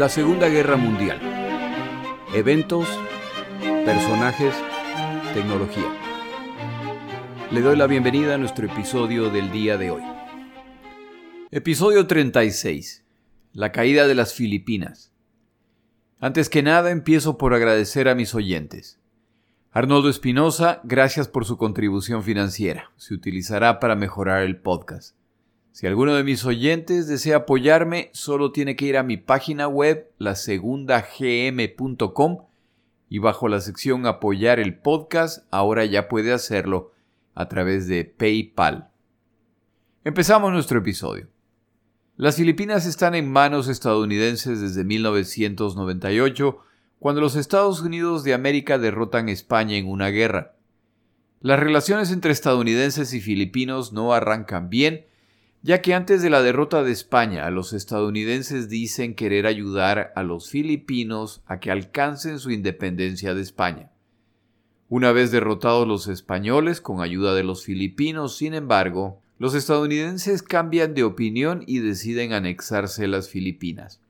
La Segunda Guerra Mundial. Eventos, personajes, tecnología. Le doy la bienvenida a nuestro episodio del día de hoy. Episodio 36. La caída de las Filipinas. Antes que nada empiezo por agradecer a mis oyentes. Arnoldo Espinosa, gracias por su contribución financiera. Se utilizará para mejorar el podcast. Si alguno de mis oyentes desea apoyarme, solo tiene que ir a mi página web, lasegundagm.com, y bajo la sección Apoyar el podcast, ahora ya puede hacerlo a través de PayPal. Empezamos nuestro episodio. Las Filipinas están en manos estadounidenses desde 1998, cuando los Estados Unidos de América derrotan a España en una guerra. Las relaciones entre estadounidenses y filipinos no arrancan bien, ya que antes de la derrota de España los estadounidenses dicen querer ayudar a los filipinos a que alcancen su independencia de España. Una vez derrotados los españoles con ayuda de los filipinos, sin embargo, los estadounidenses cambian de opinión y deciden anexarse las Filipinas.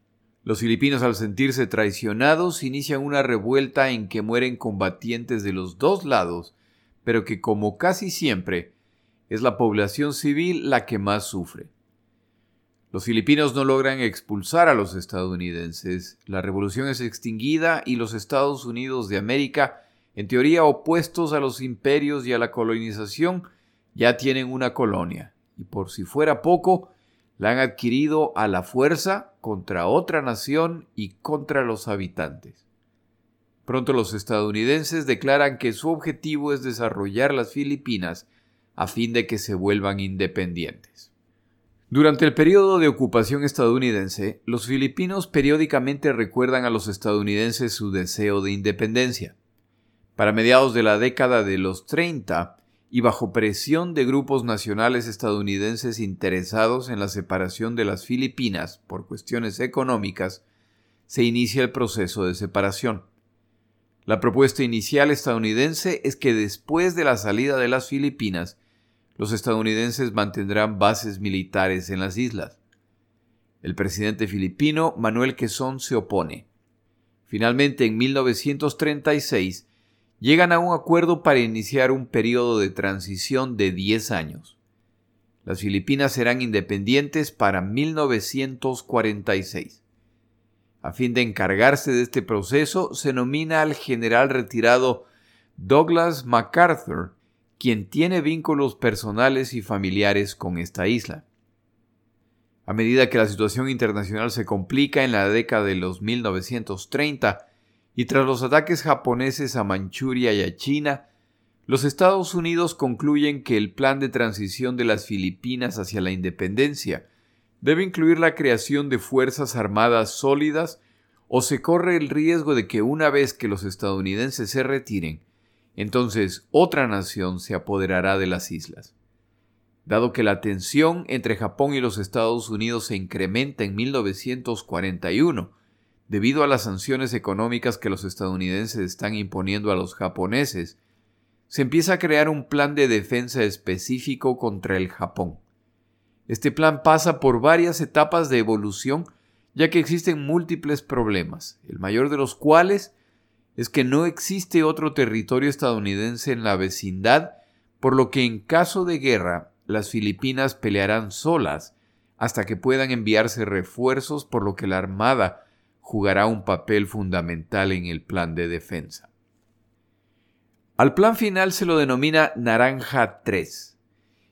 Los filipinos al sentirse traicionados inician una revuelta en que mueren combatientes de los dos lados, pero que como casi siempre es la población civil la que más sufre. Los filipinos no logran expulsar a los estadounidenses, la revolución es extinguida y los Estados Unidos de América, en teoría opuestos a los imperios y a la colonización, ya tienen una colonia, y por si fuera poco, la han adquirido a la fuerza contra otra nación y contra los habitantes. Pronto los estadounidenses declaran que su objetivo es desarrollar las Filipinas a fin de que se vuelvan independientes. Durante el periodo de ocupación estadounidense, los filipinos periódicamente recuerdan a los estadounidenses su deseo de independencia. Para mediados de la década de los 30, y bajo presión de grupos nacionales estadounidenses interesados en la separación de las Filipinas por cuestiones económicas, se inicia el proceso de separación. La propuesta inicial estadounidense es que después de la salida de las Filipinas, los estadounidenses mantendrán bases militares en las islas. El presidente filipino Manuel Quezón se opone. Finalmente, en 1936, llegan a un acuerdo para iniciar un periodo de transición de 10 años. Las Filipinas serán independientes para 1946. A fin de encargarse de este proceso, se nomina al general retirado Douglas MacArthur quien tiene vínculos personales y familiares con esta isla. A medida que la situación internacional se complica en la década de los 1930 y tras los ataques japoneses a Manchuria y a China, los Estados Unidos concluyen que el plan de transición de las Filipinas hacia la independencia debe incluir la creación de fuerzas armadas sólidas o se corre el riesgo de que una vez que los estadounidenses se retiren, entonces otra nación se apoderará de las islas. Dado que la tensión entre Japón y los Estados Unidos se incrementa en 1941, debido a las sanciones económicas que los estadounidenses están imponiendo a los japoneses, se empieza a crear un plan de defensa específico contra el Japón. Este plan pasa por varias etapas de evolución, ya que existen múltiples problemas, el mayor de los cuales es que no existe otro territorio estadounidense en la vecindad, por lo que en caso de guerra las Filipinas pelearán solas hasta que puedan enviarse refuerzos, por lo que la Armada jugará un papel fundamental en el plan de defensa. Al plan final se lo denomina Naranja 3,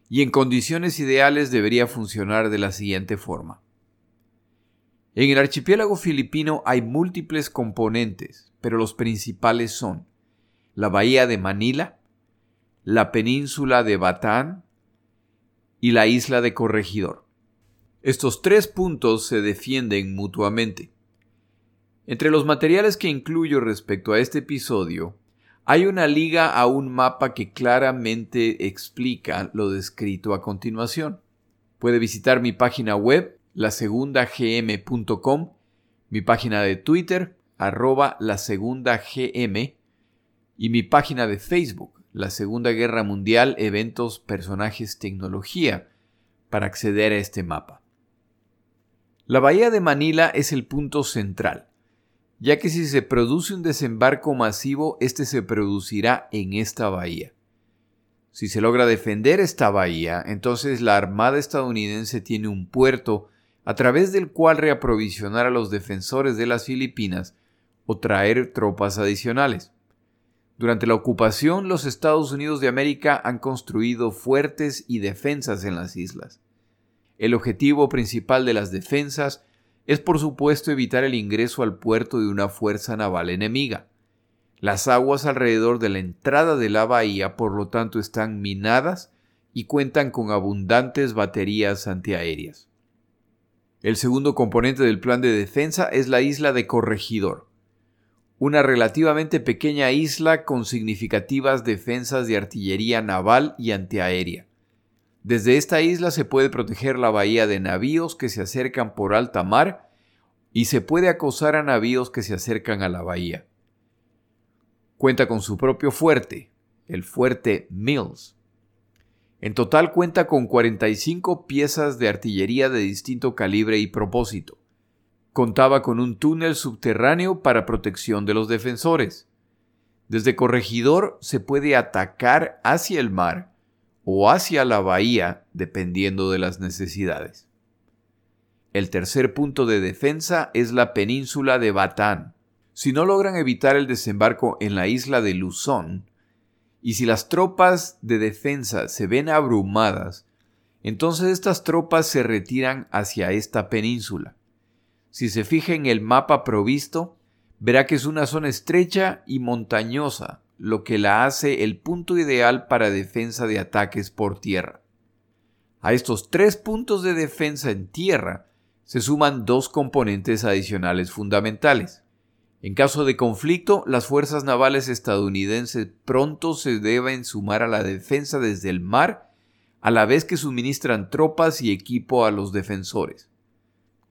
y en condiciones ideales debería funcionar de la siguiente forma. En el archipiélago filipino hay múltiples componentes, pero los principales son la bahía de Manila, la península de Batán y la isla de Corregidor. Estos tres puntos se defienden mutuamente. Entre los materiales que incluyo respecto a este episodio, hay una liga a un mapa que claramente explica lo descrito a continuación. Puede visitar mi página web, lasegundagm.com, mi página de Twitter, arroba la segunda GM y mi página de Facebook, la Segunda Guerra Mundial, Eventos, Personajes, Tecnología, para acceder a este mapa. La bahía de Manila es el punto central, ya que si se produce un desembarco masivo, este se producirá en esta bahía. Si se logra defender esta bahía, entonces la Armada estadounidense tiene un puerto a través del cual reaprovisionar a los defensores de las Filipinas o traer tropas adicionales. Durante la ocupación, los Estados Unidos de América han construido fuertes y defensas en las islas. El objetivo principal de las defensas es por supuesto evitar el ingreso al puerto de una fuerza naval enemiga. Las aguas alrededor de la entrada de la bahía por lo tanto están minadas y cuentan con abundantes baterías antiaéreas. El segundo componente del plan de defensa es la isla de Corregidor, una relativamente pequeña isla con significativas defensas de artillería naval y antiaérea. Desde esta isla se puede proteger la bahía de navíos que se acercan por alta mar y se puede acosar a navíos que se acercan a la bahía. Cuenta con su propio fuerte, el fuerte Mills, en total cuenta con 45 piezas de artillería de distinto calibre y propósito. Contaba con un túnel subterráneo para protección de los defensores. Desde Corregidor se puede atacar hacia el mar o hacia la bahía dependiendo de las necesidades. El tercer punto de defensa es la península de Batán. Si no logran evitar el desembarco en la isla de Luzón, y si las tropas de defensa se ven abrumadas, entonces estas tropas se retiran hacia esta península. Si se fija en el mapa provisto, verá que es una zona estrecha y montañosa, lo que la hace el punto ideal para defensa de ataques por tierra. A estos tres puntos de defensa en tierra se suman dos componentes adicionales fundamentales. En caso de conflicto, las fuerzas navales estadounidenses pronto se deben sumar a la defensa desde el mar, a la vez que suministran tropas y equipo a los defensores.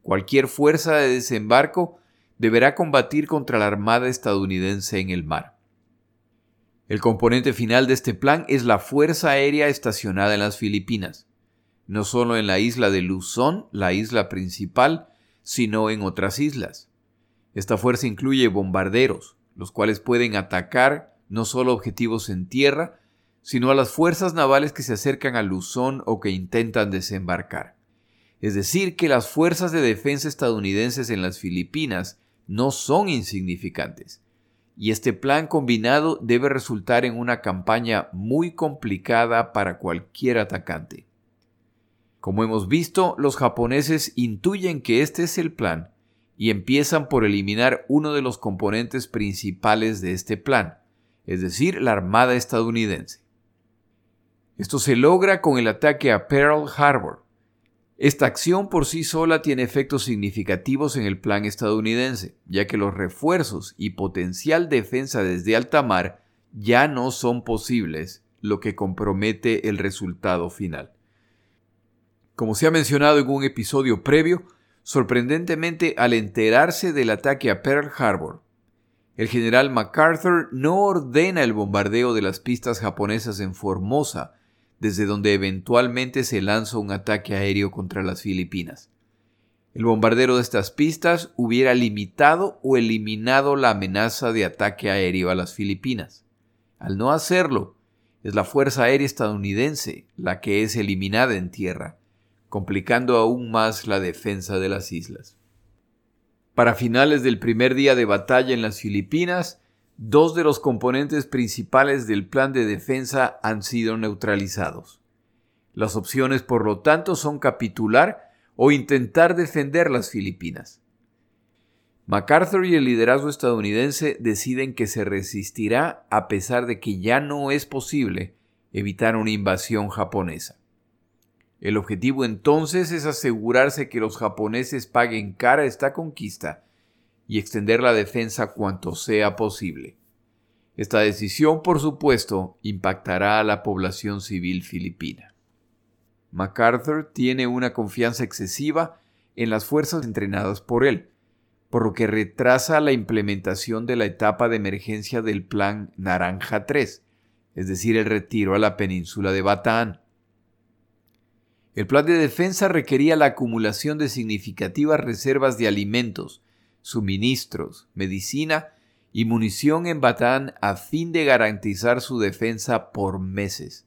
Cualquier fuerza de desembarco deberá combatir contra la Armada estadounidense en el mar. El componente final de este plan es la Fuerza Aérea estacionada en las Filipinas, no solo en la isla de Luzón, la isla principal, sino en otras islas. Esta fuerza incluye bombarderos, los cuales pueden atacar no solo objetivos en tierra, sino a las fuerzas navales que se acercan a Luzón o que intentan desembarcar. Es decir, que las fuerzas de defensa estadounidenses en las Filipinas no son insignificantes, y este plan combinado debe resultar en una campaña muy complicada para cualquier atacante. Como hemos visto, los japoneses intuyen que este es el plan y empiezan por eliminar uno de los componentes principales de este plan, es decir, la Armada estadounidense. Esto se logra con el ataque a Pearl Harbor. Esta acción por sí sola tiene efectos significativos en el plan estadounidense, ya que los refuerzos y potencial defensa desde alta mar ya no son posibles, lo que compromete el resultado final. Como se ha mencionado en un episodio previo, Sorprendentemente, al enterarse del ataque a Pearl Harbor, el general MacArthur no ordena el bombardeo de las pistas japonesas en Formosa, desde donde eventualmente se lanza un ataque aéreo contra las Filipinas. El bombardeo de estas pistas hubiera limitado o eliminado la amenaza de ataque aéreo a las Filipinas. Al no hacerlo, es la Fuerza Aérea estadounidense la que es eliminada en tierra, complicando aún más la defensa de las islas. Para finales del primer día de batalla en las Filipinas, dos de los componentes principales del plan de defensa han sido neutralizados. Las opciones, por lo tanto, son capitular o intentar defender las Filipinas. MacArthur y el liderazgo estadounidense deciden que se resistirá a pesar de que ya no es posible evitar una invasión japonesa. El objetivo entonces es asegurarse que los japoneses paguen cara esta conquista y extender la defensa cuanto sea posible. Esta decisión, por supuesto, impactará a la población civil filipina. MacArthur tiene una confianza excesiva en las fuerzas entrenadas por él, por lo que retrasa la implementación de la etapa de emergencia del Plan Naranja 3, es decir, el retiro a la península de Batán. El plan de defensa requería la acumulación de significativas reservas de alimentos, suministros, medicina y munición en Batán a fin de garantizar su defensa por meses.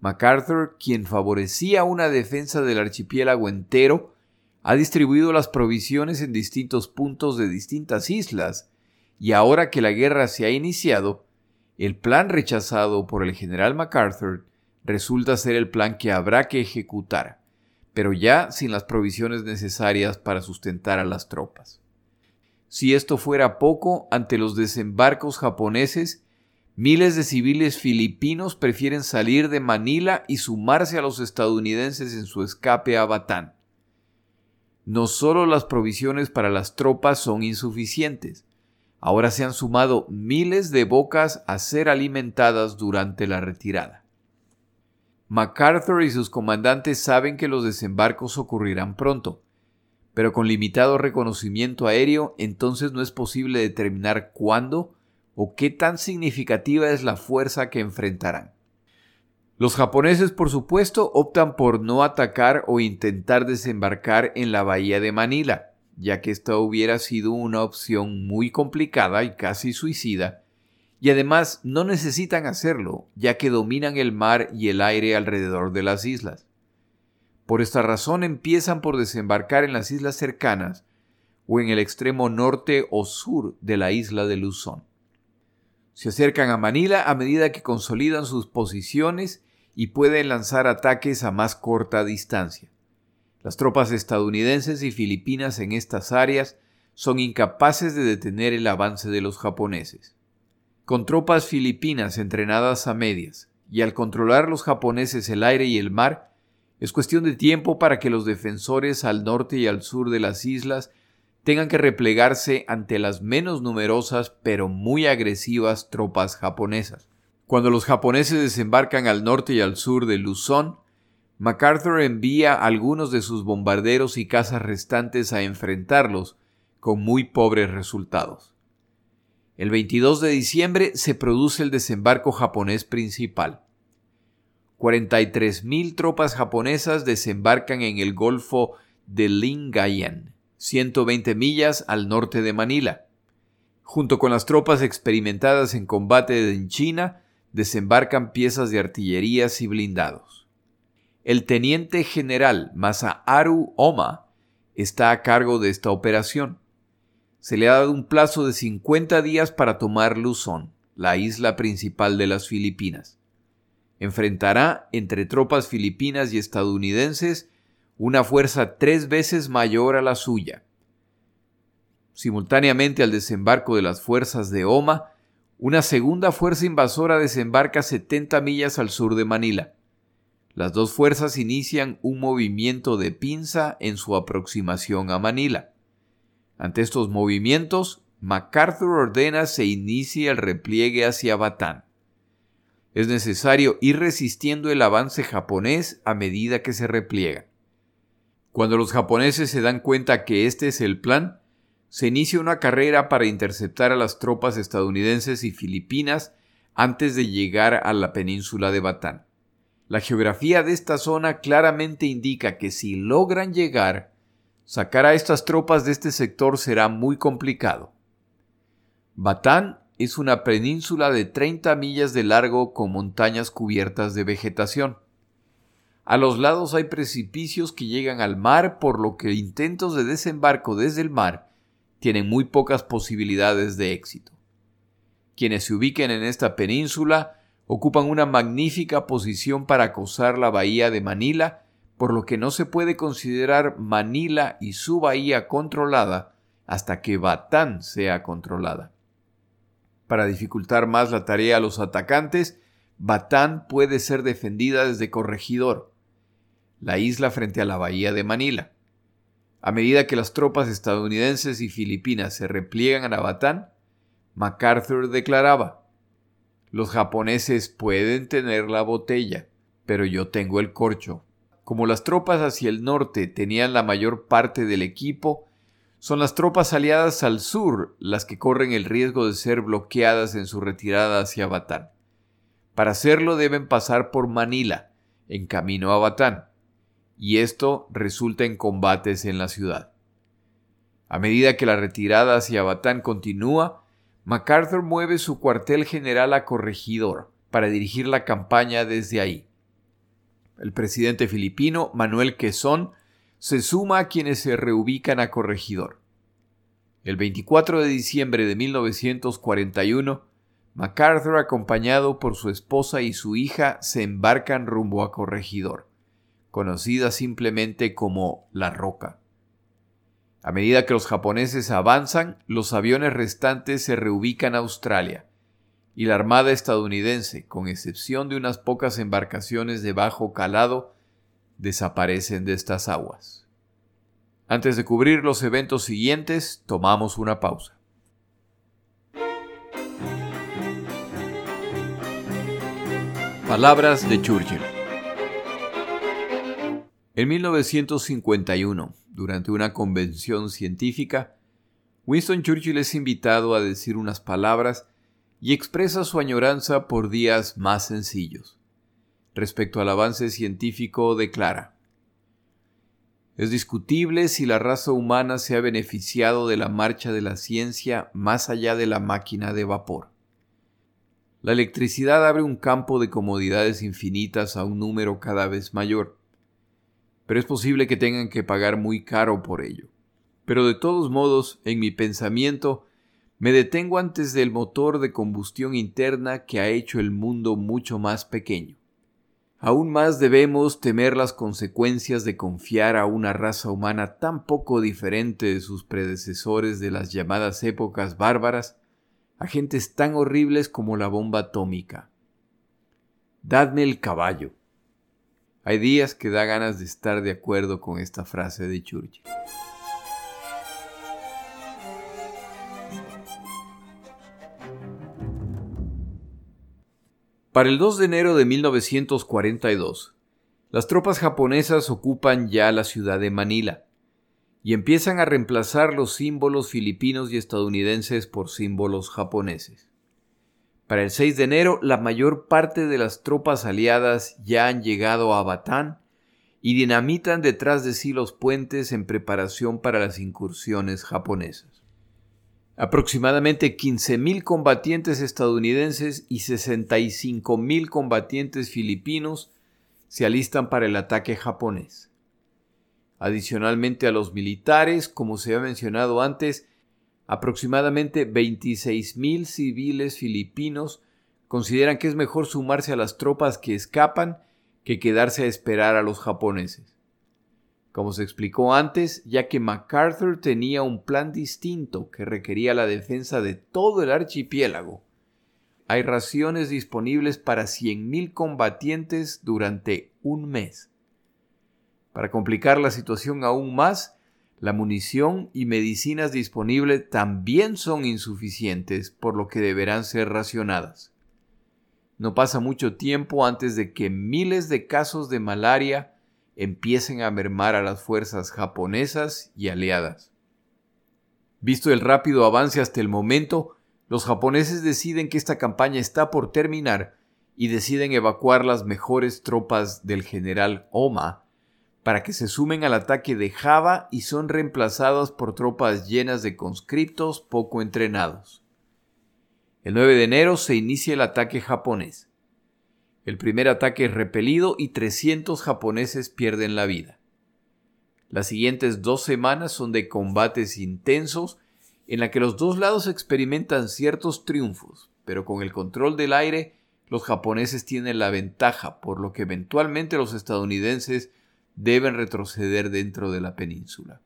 MacArthur, quien favorecía una defensa del archipiélago entero, ha distribuido las provisiones en distintos puntos de distintas islas, y ahora que la guerra se ha iniciado, el plan rechazado por el general MacArthur resulta ser el plan que habrá que ejecutar, pero ya sin las provisiones necesarias para sustentar a las tropas. Si esto fuera poco, ante los desembarcos japoneses, miles de civiles filipinos prefieren salir de Manila y sumarse a los estadounidenses en su escape a Batán. No solo las provisiones para las tropas son insuficientes, ahora se han sumado miles de bocas a ser alimentadas durante la retirada. MacArthur y sus comandantes saben que los desembarcos ocurrirán pronto, pero con limitado reconocimiento aéreo entonces no es posible determinar cuándo o qué tan significativa es la fuerza que enfrentarán. Los japoneses, por supuesto, optan por no atacar o intentar desembarcar en la bahía de Manila, ya que esta hubiera sido una opción muy complicada y casi suicida, y además no necesitan hacerlo, ya que dominan el mar y el aire alrededor de las islas. Por esta razón empiezan por desembarcar en las islas cercanas o en el extremo norte o sur de la isla de Luzón. Se acercan a Manila a medida que consolidan sus posiciones y pueden lanzar ataques a más corta distancia. Las tropas estadounidenses y filipinas en estas áreas son incapaces de detener el avance de los japoneses con tropas filipinas entrenadas a medias, y al controlar los japoneses el aire y el mar, es cuestión de tiempo para que los defensores al norte y al sur de las islas tengan que replegarse ante las menos numerosas pero muy agresivas tropas japonesas. Cuando los japoneses desembarcan al norte y al sur de Luzón, MacArthur envía algunos de sus bombarderos y cazas restantes a enfrentarlos, con muy pobres resultados. El 22 de diciembre se produce el desembarco japonés principal. 43.000 tropas japonesas desembarcan en el Golfo de Lingayen, 120 millas al norte de Manila. Junto con las tropas experimentadas en combate en China, desembarcan piezas de artillerías y blindados. El teniente general Masaharu Oma está a cargo de esta operación se le ha dado un plazo de 50 días para tomar Luzón, la isla principal de las Filipinas. Enfrentará entre tropas filipinas y estadounidenses una fuerza tres veces mayor a la suya. Simultáneamente al desembarco de las fuerzas de Oma, una segunda fuerza invasora desembarca 70 millas al sur de Manila. Las dos fuerzas inician un movimiento de pinza en su aproximación a Manila. Ante estos movimientos, MacArthur ordena se inicie el repliegue hacia Batán. Es necesario ir resistiendo el avance japonés a medida que se repliega. Cuando los japoneses se dan cuenta que este es el plan, se inicia una carrera para interceptar a las tropas estadounidenses y filipinas antes de llegar a la península de Batán. La geografía de esta zona claramente indica que si logran llegar, Sacar a estas tropas de este sector será muy complicado. Batán es una península de 30 millas de largo con montañas cubiertas de vegetación. A los lados hay precipicios que llegan al mar, por lo que intentos de desembarco desde el mar tienen muy pocas posibilidades de éxito. Quienes se ubiquen en esta península ocupan una magnífica posición para acosar la bahía de Manila por lo que no se puede considerar Manila y su bahía controlada hasta que Batán sea controlada. Para dificultar más la tarea a los atacantes, Batán puede ser defendida desde Corregidor, la isla frente a la bahía de Manila. A medida que las tropas estadounidenses y filipinas se repliegan a Batán, MacArthur declaraba, los japoneses pueden tener la botella, pero yo tengo el corcho. Como las tropas hacia el norte tenían la mayor parte del equipo, son las tropas aliadas al sur las que corren el riesgo de ser bloqueadas en su retirada hacia Batán. Para hacerlo deben pasar por Manila, en camino a Batán. y esto resulta en combates en la ciudad. A medida que la retirada hacia Batán continúa, MacArthur mueve su cuartel general a Corregidor para dirigir la campaña desde ahí. El presidente filipino, Manuel Quesón, se suma a quienes se reubican a Corregidor. El 24 de diciembre de 1941, MacArthur, acompañado por su esposa y su hija, se embarcan rumbo a Corregidor, conocida simplemente como La Roca. A medida que los japoneses avanzan, los aviones restantes se reubican a Australia, y la Armada estadounidense, con excepción de unas pocas embarcaciones de bajo calado, desaparecen de estas aguas. Antes de cubrir los eventos siguientes, tomamos una pausa. Palabras de Churchill. En 1951, durante una convención científica, Winston Churchill es invitado a decir unas palabras y expresa su añoranza por días más sencillos. Respecto al avance científico, declara, Es discutible si la raza humana se ha beneficiado de la marcha de la ciencia más allá de la máquina de vapor. La electricidad abre un campo de comodidades infinitas a un número cada vez mayor pero es posible que tengan que pagar muy caro por ello. Pero de todos modos, en mi pensamiento, me detengo antes del motor de combustión interna que ha hecho el mundo mucho más pequeño. Aún más debemos temer las consecuencias de confiar a una raza humana tan poco diferente de sus predecesores de las llamadas épocas bárbaras, a gentes tan horribles como la bomba atómica. Dadme el caballo. Hay días que da ganas de estar de acuerdo con esta frase de Churchill. Para el 2 de enero de 1942, las tropas japonesas ocupan ya la ciudad de Manila y empiezan a reemplazar los símbolos filipinos y estadounidenses por símbolos japoneses. Para el 6 de enero, la mayor parte de las tropas aliadas ya han llegado a Batán y dinamitan detrás de sí los puentes en preparación para las incursiones japonesas. Aproximadamente 15.000 combatientes estadounidenses y 65.000 combatientes filipinos se alistan para el ataque japonés. Adicionalmente a los militares, como se ha mencionado antes, Aproximadamente 26.000 civiles filipinos consideran que es mejor sumarse a las tropas que escapan que quedarse a esperar a los japoneses. Como se explicó antes, ya que MacArthur tenía un plan distinto que requería la defensa de todo el archipiélago, hay raciones disponibles para 100.000 combatientes durante un mes. Para complicar la situación aún más, la munición y medicinas disponibles también son insuficientes, por lo que deberán ser racionadas. No pasa mucho tiempo antes de que miles de casos de malaria empiecen a mermar a las fuerzas japonesas y aliadas. Visto el rápido avance hasta el momento, los japoneses deciden que esta campaña está por terminar y deciden evacuar las mejores tropas del general Oma para que se sumen al ataque de Java y son reemplazados por tropas llenas de conscriptos poco entrenados. El 9 de enero se inicia el ataque japonés. El primer ataque es repelido y 300 japoneses pierden la vida. Las siguientes dos semanas son de combates intensos en la que los dos lados experimentan ciertos triunfos, pero con el control del aire los japoneses tienen la ventaja, por lo que eventualmente los estadounidenses deben retroceder dentro de la península.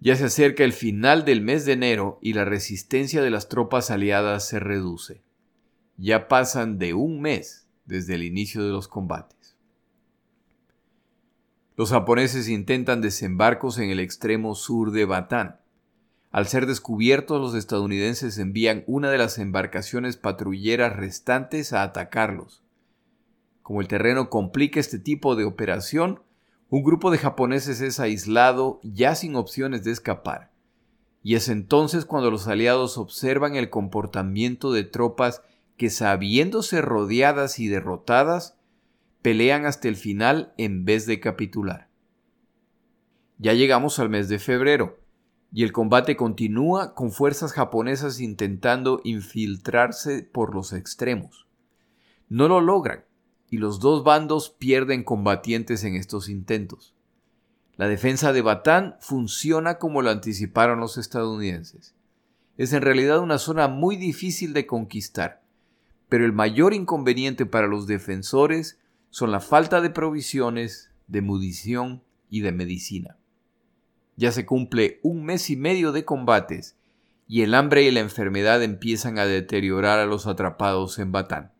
Ya se acerca el final del mes de enero y la resistencia de las tropas aliadas se reduce. Ya pasan de un mes desde el inicio de los combates. Los japoneses intentan desembarcos en el extremo sur de Batán. Al ser descubiertos, los estadounidenses envían una de las embarcaciones patrulleras restantes a atacarlos. Como el terreno complica este tipo de operación, un grupo de japoneses es aislado ya sin opciones de escapar. Y es entonces cuando los aliados observan el comportamiento de tropas que sabiéndose rodeadas y derrotadas, pelean hasta el final en vez de capitular. Ya llegamos al mes de febrero y el combate continúa con fuerzas japonesas intentando infiltrarse por los extremos. No lo logran y los dos bandos pierden combatientes en estos intentos. La defensa de Batán funciona como lo anticiparon los estadounidenses. Es en realidad una zona muy difícil de conquistar, pero el mayor inconveniente para los defensores son la falta de provisiones, de munición y de medicina. Ya se cumple un mes y medio de combates y el hambre y la enfermedad empiezan a deteriorar a los atrapados en Batán.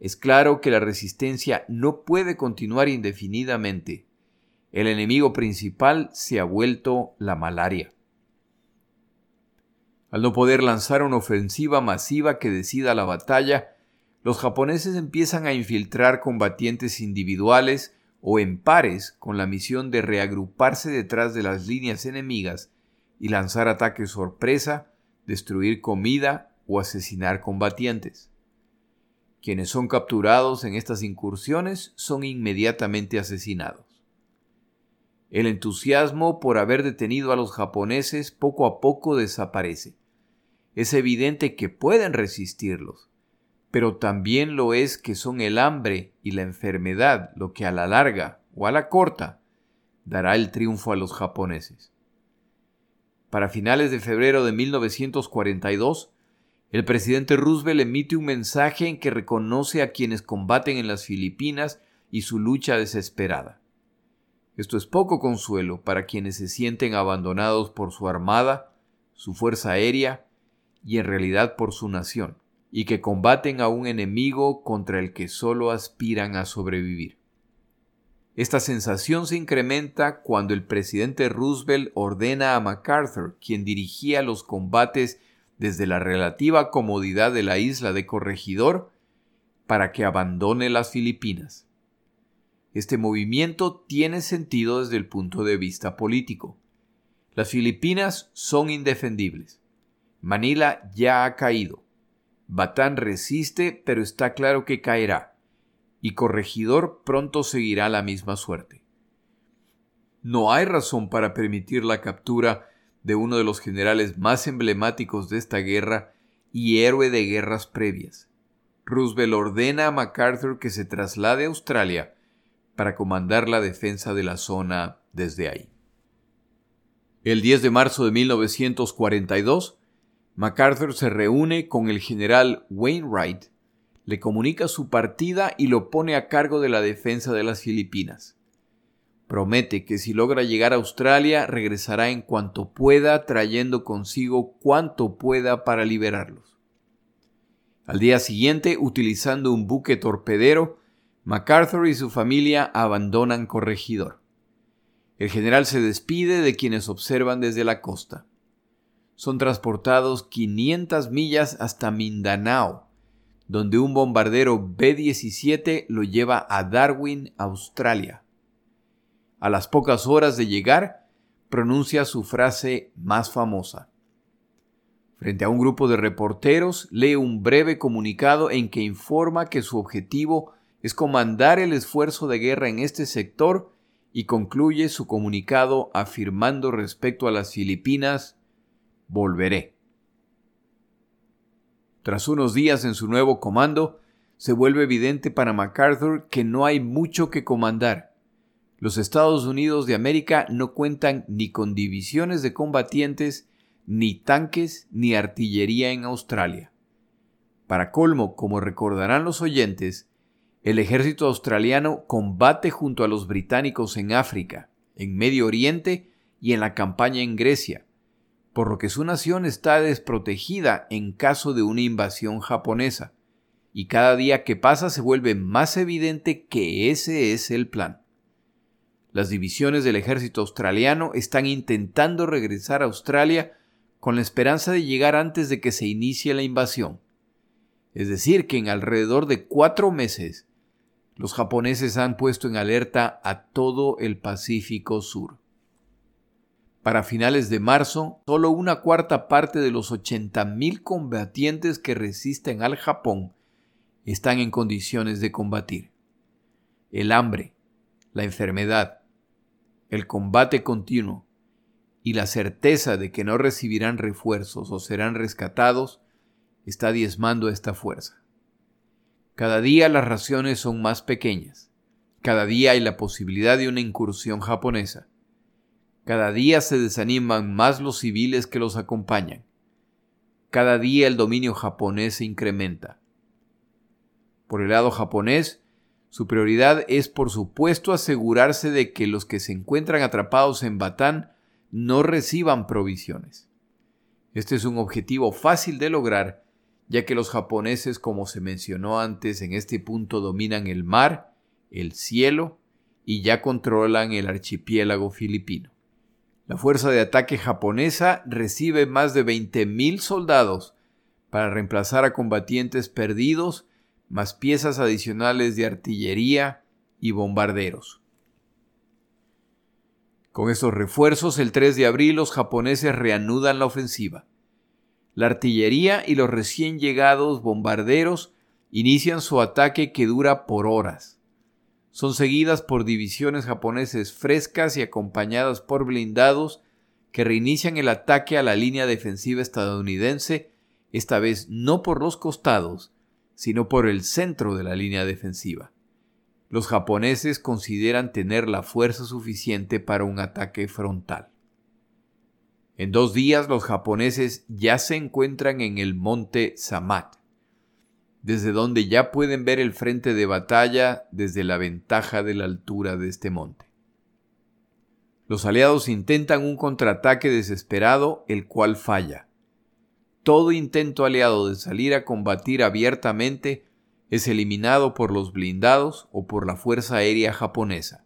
Es claro que la resistencia no puede continuar indefinidamente el enemigo principal se ha vuelto la malaria. Al no poder lanzar una ofensiva masiva que decida la batalla, los japoneses empiezan a infiltrar combatientes individuales o en pares con la misión de reagruparse detrás de las líneas enemigas y lanzar ataques sorpresa, destruir comida o asesinar combatientes. Quienes son capturados en estas incursiones son inmediatamente asesinados. El entusiasmo por haber detenido a los japoneses poco a poco desaparece. Es evidente que pueden resistirlos, pero también lo es que son el hambre y la enfermedad lo que a la larga o a la corta dará el triunfo a los japoneses. Para finales de febrero de 1942, el presidente Roosevelt emite un mensaje en que reconoce a quienes combaten en las Filipinas y su lucha desesperada. Esto es poco consuelo para quienes se sienten abandonados por su armada, su fuerza aérea y en realidad por su nación, y que combaten a un enemigo contra el que solo aspiran a sobrevivir. Esta sensación se incrementa cuando el presidente Roosevelt ordena a MacArthur, quien dirigía los combates desde la relativa comodidad de la isla de Corregidor, para que abandone las Filipinas. Este movimiento tiene sentido desde el punto de vista político. Las Filipinas son indefendibles. Manila ya ha caído. Batán resiste, pero está claro que caerá. Y Corregidor pronto seguirá la misma suerte. No hay razón para permitir la captura de uno de los generales más emblemáticos de esta guerra y héroe de guerras previas. Roosevelt ordena a MacArthur que se traslade a Australia para comandar la defensa de la zona desde ahí. El 10 de marzo de 1942, MacArthur se reúne con el general Wainwright, le comunica su partida y lo pone a cargo de la defensa de las Filipinas. Promete que si logra llegar a Australia regresará en cuanto pueda trayendo consigo cuanto pueda para liberarlos. Al día siguiente, utilizando un buque torpedero, MacArthur y su familia abandonan Corregidor. El general se despide de quienes observan desde la costa. Son transportados 500 millas hasta Mindanao, donde un bombardero B-17 lo lleva a Darwin, Australia. A las pocas horas de llegar, pronuncia su frase más famosa. Frente a un grupo de reporteros, lee un breve comunicado en que informa que su objetivo es comandar el esfuerzo de guerra en este sector y concluye su comunicado afirmando respecto a las Filipinas, volveré. Tras unos días en su nuevo comando, se vuelve evidente para MacArthur que no hay mucho que comandar. Los Estados Unidos de América no cuentan ni con divisiones de combatientes, ni tanques, ni artillería en Australia. Para colmo, como recordarán los oyentes, el ejército australiano combate junto a los británicos en África, en Medio Oriente y en la campaña en Grecia, por lo que su nación está desprotegida en caso de una invasión japonesa, y cada día que pasa se vuelve más evidente que ese es el plan. Las divisiones del ejército australiano están intentando regresar a Australia con la esperanza de llegar antes de que se inicie la invasión. Es decir, que en alrededor de cuatro meses los japoneses han puesto en alerta a todo el Pacífico Sur. Para finales de marzo, solo una cuarta parte de los 80.000 combatientes que resisten al Japón están en condiciones de combatir. el hambre, la enfermedad, el combate continuo y la certeza de que no recibirán refuerzos o serán rescatados está diezmando esta fuerza. Cada día las raciones son más pequeñas. Cada día hay la posibilidad de una incursión japonesa. Cada día se desaniman más los civiles que los acompañan. Cada día el dominio japonés se incrementa. Por el lado japonés, su prioridad es por supuesto asegurarse de que los que se encuentran atrapados en Batán no reciban provisiones. Este es un objetivo fácil de lograr, ya que los japoneses, como se mencionó antes, en este punto dominan el mar, el cielo y ya controlan el archipiélago filipino. La fuerza de ataque japonesa recibe más de 20.000 soldados para reemplazar a combatientes perdidos más piezas adicionales de artillería y bombarderos. Con estos refuerzos, el 3 de abril los japoneses reanudan la ofensiva. La artillería y los recién llegados bombarderos inician su ataque que dura por horas. Son seguidas por divisiones japoneses frescas y acompañadas por blindados que reinician el ataque a la línea defensiva estadounidense, esta vez no por los costados, sino por el centro de la línea defensiva. Los japoneses consideran tener la fuerza suficiente para un ataque frontal. En dos días los japoneses ya se encuentran en el monte Samat, desde donde ya pueden ver el frente de batalla desde la ventaja de la altura de este monte. Los aliados intentan un contraataque desesperado, el cual falla todo intento aliado de salir a combatir abiertamente es eliminado por los blindados o por la Fuerza Aérea japonesa.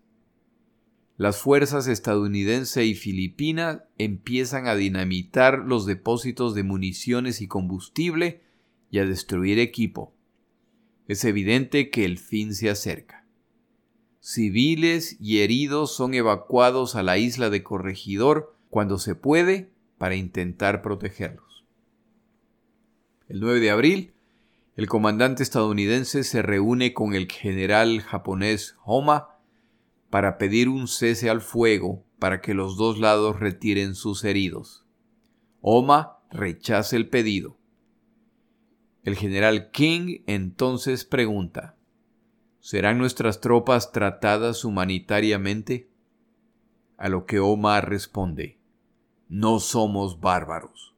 Las fuerzas estadounidense y filipina empiezan a dinamitar los depósitos de municiones y combustible y a destruir equipo. Es evidente que el fin se acerca. Civiles y heridos son evacuados a la isla de Corregidor cuando se puede para intentar protegerlos. El 9 de abril, el comandante estadounidense se reúne con el general japonés Homa para pedir un cese al fuego para que los dos lados retiren sus heridos. Homa rechaza el pedido. El general King entonces pregunta, ¿serán nuestras tropas tratadas humanitariamente? A lo que Homa responde, no somos bárbaros.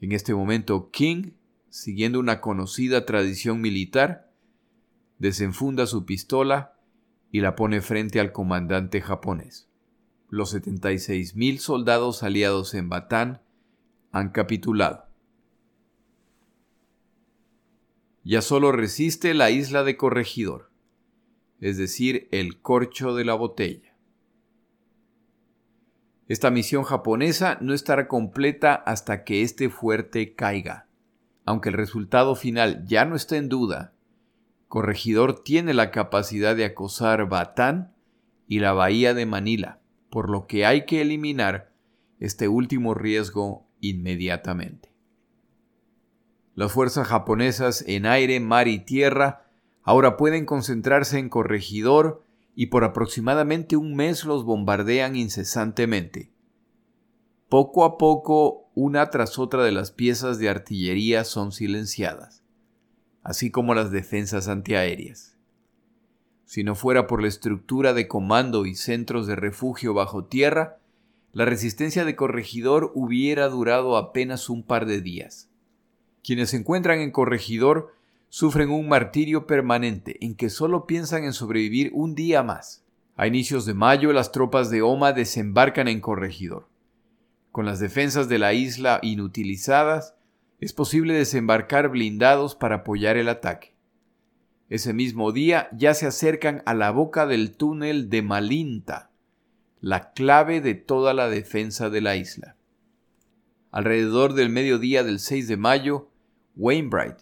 En este momento, King, siguiendo una conocida tradición militar, desenfunda su pistola y la pone frente al comandante japonés. Los 76.000 soldados aliados en Batán han capitulado. Ya solo resiste la isla de Corregidor, es decir, el corcho de la botella. Esta misión japonesa no estará completa hasta que este fuerte caiga. Aunque el resultado final ya no está en duda, Corregidor tiene la capacidad de acosar Batán y la bahía de Manila, por lo que hay que eliminar este último riesgo inmediatamente. Las fuerzas japonesas en aire, mar y tierra ahora pueden concentrarse en Corregidor y por aproximadamente un mes los bombardean incesantemente. Poco a poco, una tras otra de las piezas de artillería son silenciadas, así como las defensas antiaéreas. Si no fuera por la estructura de comando y centros de refugio bajo tierra, la resistencia de Corregidor hubiera durado apenas un par de días. Quienes se encuentran en Corregidor sufren un martirio permanente en que solo piensan en sobrevivir un día más. A inicios de mayo las tropas de Oma desembarcan en Corregidor. Con las defensas de la isla inutilizadas, es posible desembarcar blindados para apoyar el ataque. Ese mismo día ya se acercan a la boca del túnel de Malinta, la clave de toda la defensa de la isla. Alrededor del mediodía del 6 de mayo, Wainwright,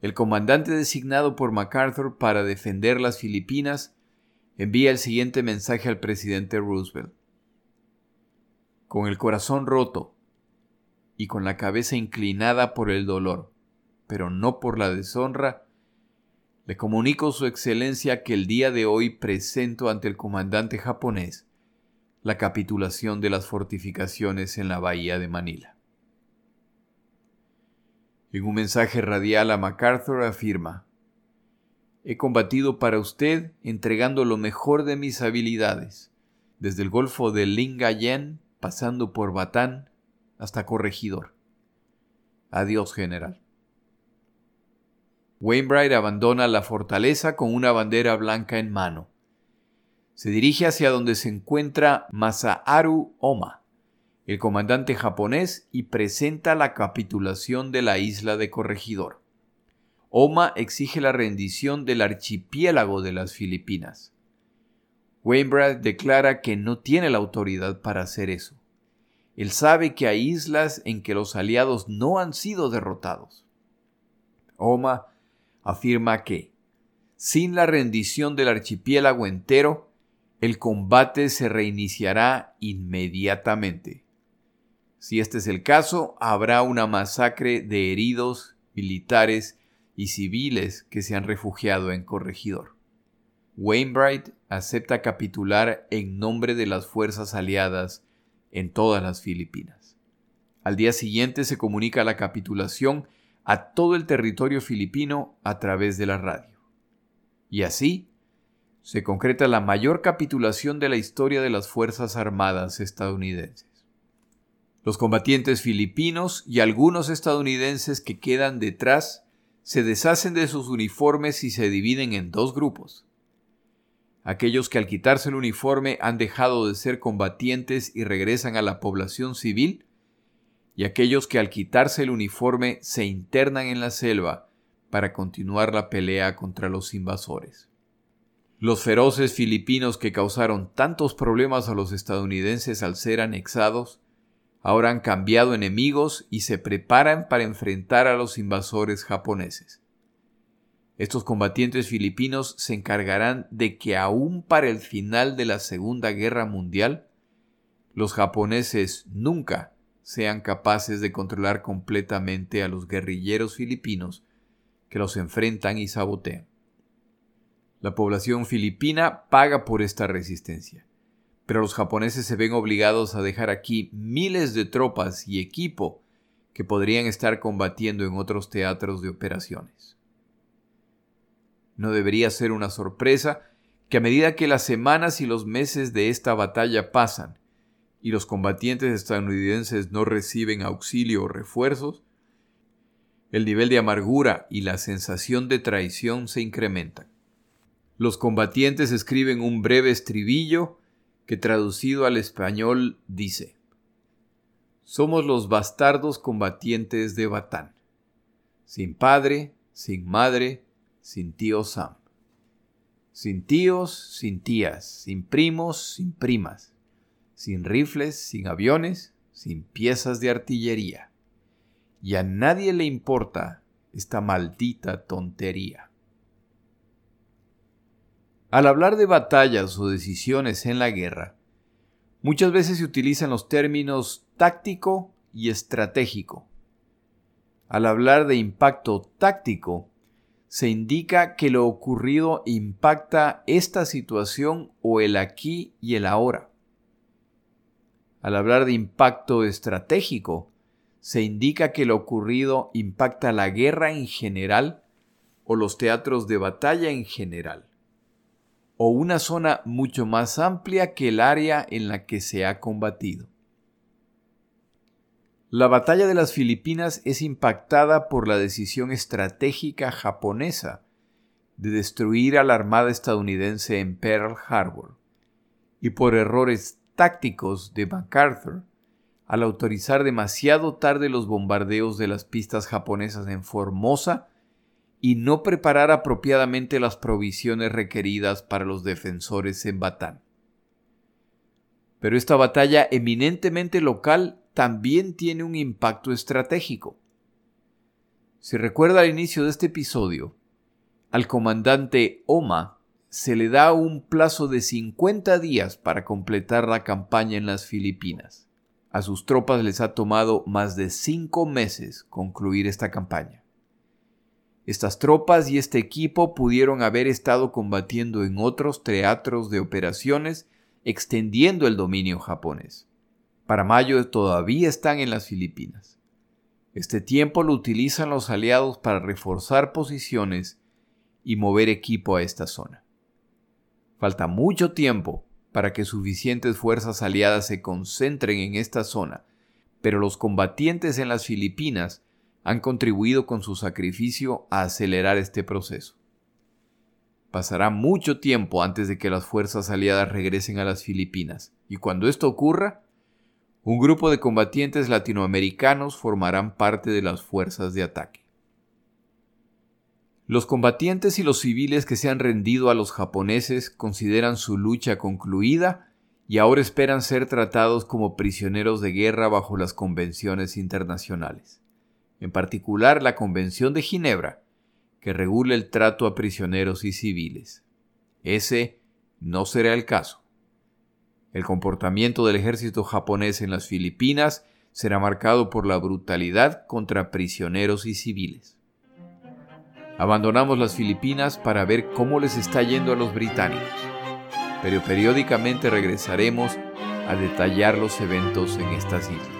el comandante designado por MacArthur para defender las Filipinas envía el siguiente mensaje al presidente Roosevelt. Con el corazón roto y con la cabeza inclinada por el dolor, pero no por la deshonra, le comunico su excelencia que el día de hoy presento ante el comandante japonés la capitulación de las fortificaciones en la bahía de Manila. En un mensaje radial a MacArthur afirma, He combatido para usted entregando lo mejor de mis habilidades, desde el Golfo de Lingayen, pasando por Batán, hasta Corregidor. Adiós, general. Wainwright abandona la fortaleza con una bandera blanca en mano. Se dirige hacia donde se encuentra Masaharu Oma, el comandante japonés, y presenta la capitulación de la isla de Corregidor. Oma exige la rendición del archipiélago de las Filipinas. Wainwright declara que no tiene la autoridad para hacer eso. Él sabe que hay islas en que los aliados no han sido derrotados. Oma afirma que, sin la rendición del archipiélago entero, el combate se reiniciará inmediatamente. Si este es el caso, habrá una masacre de heridos, militares y civiles que se han refugiado en Corregidor. Wainwright acepta capitular en nombre de las fuerzas aliadas en todas las Filipinas. Al día siguiente se comunica la capitulación a todo el territorio filipino a través de la radio. Y así se concreta la mayor capitulación de la historia de las Fuerzas Armadas estadounidenses. Los combatientes filipinos y algunos estadounidenses que quedan detrás se deshacen de sus uniformes y se dividen en dos grupos. Aquellos que al quitarse el uniforme han dejado de ser combatientes y regresan a la población civil, y aquellos que al quitarse el uniforme se internan en la selva para continuar la pelea contra los invasores. Los feroces filipinos que causaron tantos problemas a los estadounidenses al ser anexados, ahora han cambiado enemigos y se preparan para enfrentar a los invasores japoneses. Estos combatientes filipinos se encargarán de que aún para el final de la Segunda Guerra Mundial, los japoneses nunca sean capaces de controlar completamente a los guerrilleros filipinos que los enfrentan y sabotean. La población filipina paga por esta resistencia, pero los japoneses se ven obligados a dejar aquí miles de tropas y equipo que podrían estar combatiendo en otros teatros de operaciones. No debería ser una sorpresa que a medida que las semanas y los meses de esta batalla pasan y los combatientes estadounidenses no reciben auxilio o refuerzos, el nivel de amargura y la sensación de traición se incrementan. Los combatientes escriben un breve estribillo que traducido al español dice, Somos los bastardos combatientes de Batán, sin padre, sin madre, sin tío Sam, sin tíos, sin tías, sin primos, sin primas, sin rifles, sin aviones, sin piezas de artillería. Y a nadie le importa esta maldita tontería. Al hablar de batallas o decisiones en la guerra, muchas veces se utilizan los términos táctico y estratégico. Al hablar de impacto táctico, se indica que lo ocurrido impacta esta situación o el aquí y el ahora. Al hablar de impacto estratégico, se indica que lo ocurrido impacta la guerra en general o los teatros de batalla en general, o una zona mucho más amplia que el área en la que se ha combatido. La batalla de las Filipinas es impactada por la decisión estratégica japonesa de destruir a la Armada estadounidense en Pearl Harbor y por errores tácticos de MacArthur al autorizar demasiado tarde los bombardeos de las pistas japonesas en Formosa y no preparar apropiadamente las provisiones requeridas para los defensores en Batán. Pero esta batalla eminentemente local también tiene un impacto estratégico. Si recuerda al inicio de este episodio, al comandante Oma se le da un plazo de 50 días para completar la campaña en las Filipinas. A sus tropas les ha tomado más de cinco meses concluir esta campaña. Estas tropas y este equipo pudieron haber estado combatiendo en otros teatros de operaciones, extendiendo el dominio japonés. Para mayo todavía están en las Filipinas. Este tiempo lo utilizan los aliados para reforzar posiciones y mover equipo a esta zona. Falta mucho tiempo para que suficientes fuerzas aliadas se concentren en esta zona, pero los combatientes en las Filipinas han contribuido con su sacrificio a acelerar este proceso. Pasará mucho tiempo antes de que las fuerzas aliadas regresen a las Filipinas, y cuando esto ocurra, un grupo de combatientes latinoamericanos formarán parte de las fuerzas de ataque. Los combatientes y los civiles que se han rendido a los japoneses consideran su lucha concluida y ahora esperan ser tratados como prisioneros de guerra bajo las convenciones internacionales, en particular la Convención de Ginebra, que regula el trato a prisioneros y civiles. Ese no será el caso. El comportamiento del ejército japonés en las Filipinas será marcado por la brutalidad contra prisioneros y civiles. Abandonamos las Filipinas para ver cómo les está yendo a los británicos, pero periódicamente regresaremos a detallar los eventos en estas islas.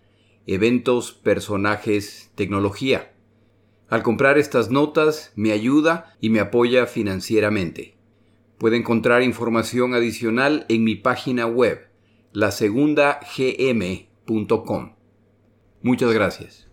Eventos, Personajes, Tecnología. Al comprar estas notas me ayuda y me apoya financieramente. Puede encontrar información adicional en mi página web, lasegundagm.com. Muchas gracias.